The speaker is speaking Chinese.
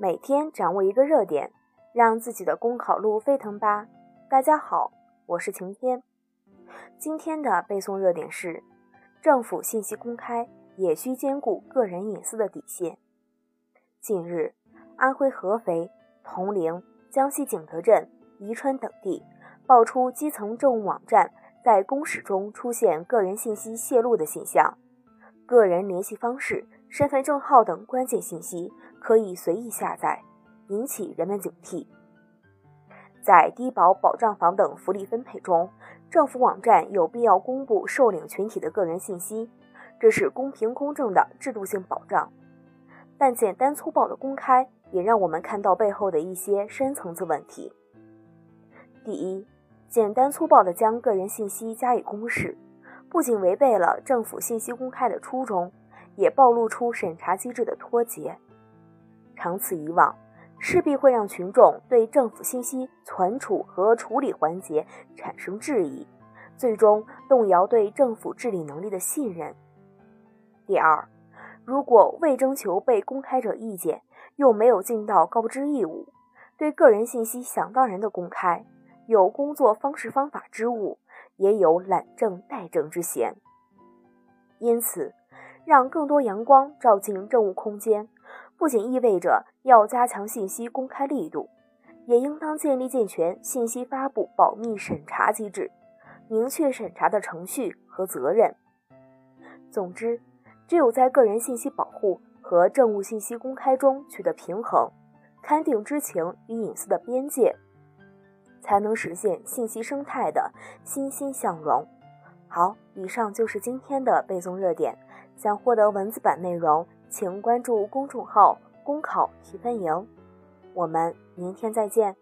每天掌握一个热点，让自己的公考路飞腾吧！大家好，我是晴天。今天的背诵热点是：政府信息公开也需兼顾个人隐私的底线。近日，安徽合肥、铜陵、江西景德镇、宜春等地爆出基层政务网站在公示中出现个人信息泄露的现象，个人联系方式。身份证号等关键信息可以随意下载，引起人们警惕。在低保保障房等福利分配中，政府网站有必要公布受领群体的个人信息，这是公平公正的制度性保障。但简单粗暴的公开，也让我们看到背后的一些深层次问题。第一，简单粗暴地将个人信息加以公示，不仅违背了政府信息公开的初衷。也暴露出审查机制的脱节，长此以往，势必会让群众对政府信息存储和处理环节产生质疑，最终动摇对政府治理能力的信任。第二，如果未征求被公开者意见，又没有尽到告知义务，对个人信息想当然的公开，有工作方式方法之误，也有懒政怠政之嫌。因此。让更多阳光照进政务空间，不仅意味着要加强信息公开力度，也应当建立健全信息发布保密审查机制，明确审查的程序和责任。总之，只有在个人信息保护和政务信息公开中取得平衡，勘定知情与隐私的边界，才能实现信息生态的欣欣向荣。好，以上就是今天的背诵热点。想获得文字版内容，请关注公众号“公考提分营”。我们明天再见。